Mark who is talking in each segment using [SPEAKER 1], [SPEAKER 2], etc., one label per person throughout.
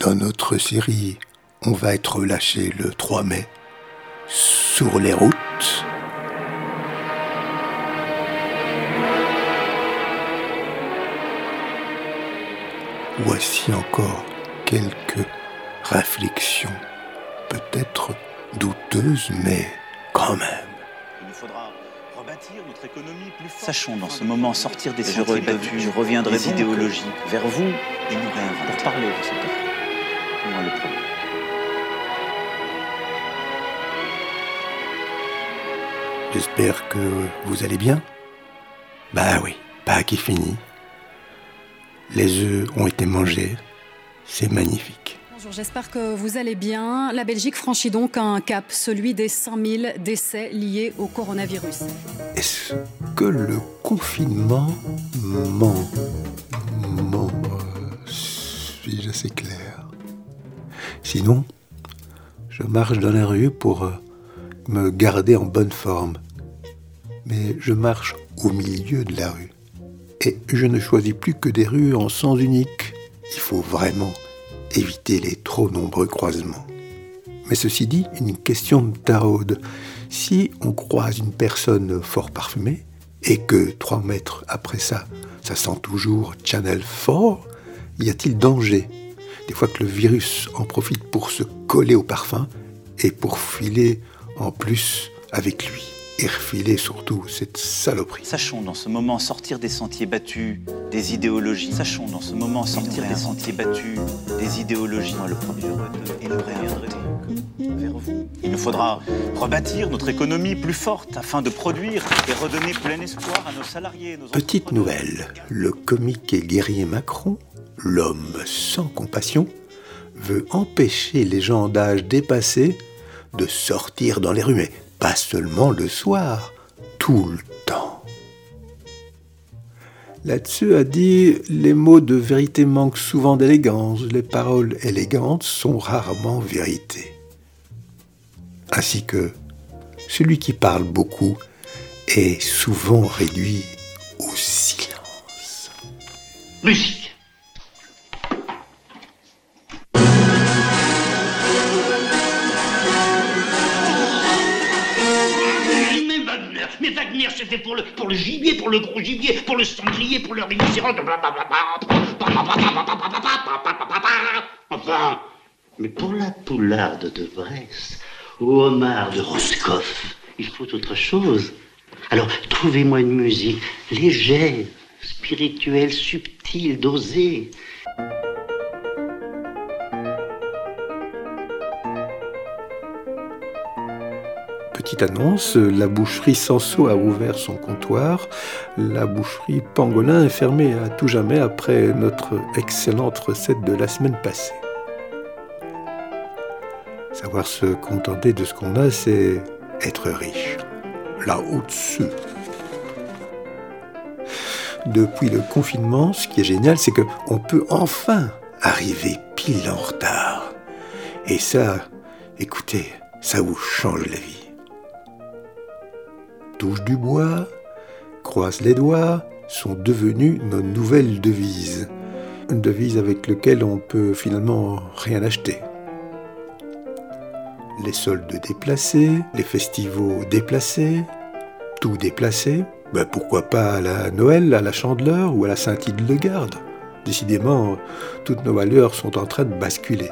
[SPEAKER 1] Dans notre série, on va être relâché le 3 mai sur les routes. Voici encore quelques réflexions, peut-être douteuses, mais quand même.
[SPEAKER 2] Notre économie plus forte.
[SPEAKER 3] Sachons dans ce moment sortir des
[SPEAKER 2] je
[SPEAKER 3] sentiers battus,
[SPEAKER 2] je reviendrai
[SPEAKER 3] des idéologies vers vous
[SPEAKER 2] et nous
[SPEAKER 3] pour parler de cette affaire. Moi le premier.
[SPEAKER 1] J'espère que vous allez bien. Bah oui, Pâques est fini. Les œufs ont été mangés. C'est magnifique.
[SPEAKER 4] Bonjour, j'espère que vous allez bien. La Belgique franchit donc un cap, celui des 100 000 décès liés au coronavirus.
[SPEAKER 1] Est-ce que le confinement ment? Ment euh, Suis-je assez clair Sinon, je marche dans la rue pour euh, me garder en bonne forme. Mais je marche au milieu de la rue. Et je ne choisis plus que des rues en sens unique. Il faut vraiment éviter les trop nombreux croisements. Mais ceci dit, une question de taraude. Si on croise une personne fort parfumée, et que trois mètres après ça, ça sent toujours Channel 4, y a-t-il danger? Des fois que le virus en profite pour se coller au parfum et pour filer en plus avec lui. Et refiler surtout cette saloperie.
[SPEAKER 3] Sachons dans ce moment sortir des sentiers battus, des idéologies. Sachons dans ce moment sortir des sentiers battus, des idéologies. Moi le premier.
[SPEAKER 2] Et nous réinventer.
[SPEAKER 3] vers vous.
[SPEAKER 2] Il nous faudra rebâtir notre économie plus forte afin de produire et redonner plein espoir à nos salariés. Nos
[SPEAKER 1] Petite nouvelle, le comique et guerrier Macron, l'homme sans compassion, veut empêcher les gens d'âge dépassé de sortir dans les rues, mais pas seulement le soir, tout le temps. Là-dessus a dit Les mots de vérité manquent souvent d'élégance, les paroles élégantes sont rarement vérité. Ainsi que celui qui parle beaucoup est souvent réduit au silence.
[SPEAKER 5] Wagner, c'était pour le, pour le gibier, pour le gros gibier, pour le sanglier, pour le rhinocéros. Enfin, mais pour la poularde de Brest, ou homard de Roscoff, il faut autre chose. Alors, trouvez-moi une musique légère, spirituelle, subtile, dosée.
[SPEAKER 1] Petite annonce, la boucherie Sanso a ouvert son comptoir. La boucherie Pangolin est fermée à tout jamais après notre excellente recette de la semaine passée. Savoir se contenter de ce qu'on a, c'est être riche. Là au-dessus. Depuis le confinement, ce qui est génial, c'est qu'on peut enfin arriver pile en retard. Et ça, écoutez, ça vous change la vie touche du bois, croise les doigts, sont devenues nos nouvelles devises. Une devise avec laquelle on peut finalement rien acheter. Les soldes déplacés, les festivals déplacés, tout déplacé. Ben pourquoi pas à la Noël, à la Chandeleur ou à la Saint-Hildegarde Décidément, toutes nos valeurs sont en train de basculer.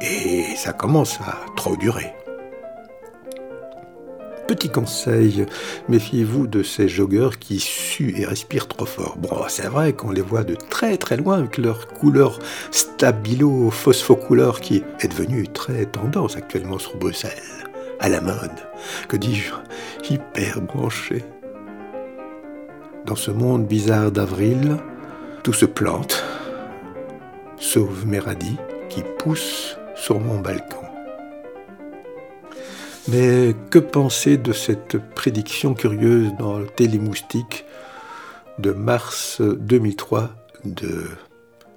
[SPEAKER 1] Et ça commence à trop durer. Petit conseil, méfiez-vous de ces joggeurs qui suent et respirent trop fort. Bon, c'est vrai qu'on les voit de très très loin avec leur couleur stabilo phosphocouleur qui est devenue très tendance actuellement sur Bruxelles. À la mode. Que dis-je? Hyper branché. Dans ce monde bizarre d'avril, tout se plante, sauf mes radis qui poussent sur mon balcon. Mais que penser de cette prédiction curieuse dans le Télémoustique de mars 2003 de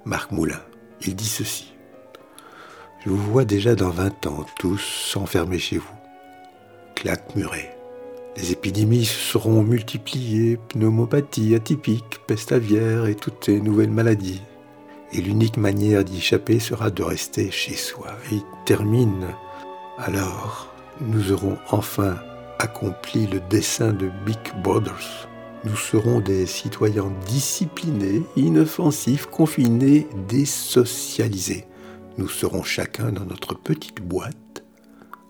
[SPEAKER 1] Marc Moulin? Il dit ceci. Je vous vois déjà dans 20 ans, tous enfermés chez vous. Claque murée. Les épidémies seront multipliées, pneumopathie atypique, peste aviaire et toutes ces nouvelles maladies. Et l'unique manière d'y échapper sera de rester chez soi. Et il termine. Alors, nous aurons enfin accompli le dessein de Big Brothers. Nous serons des citoyens disciplinés, inoffensifs, confinés, désocialisés. Nous serons chacun dans notre petite boîte,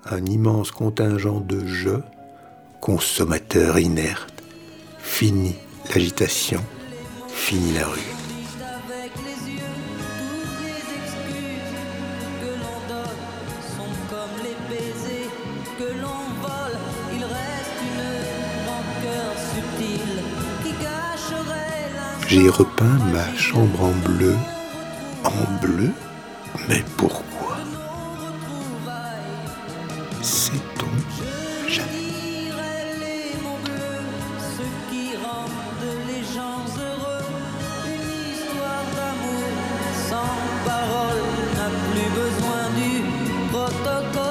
[SPEAKER 1] un immense contingent de jeux, consommateurs inertes. Fini l'agitation, fini la rue. J'ai repeint ma chambre en bleu. En bleu Mais pourquoi? Sait-on
[SPEAKER 6] protocole.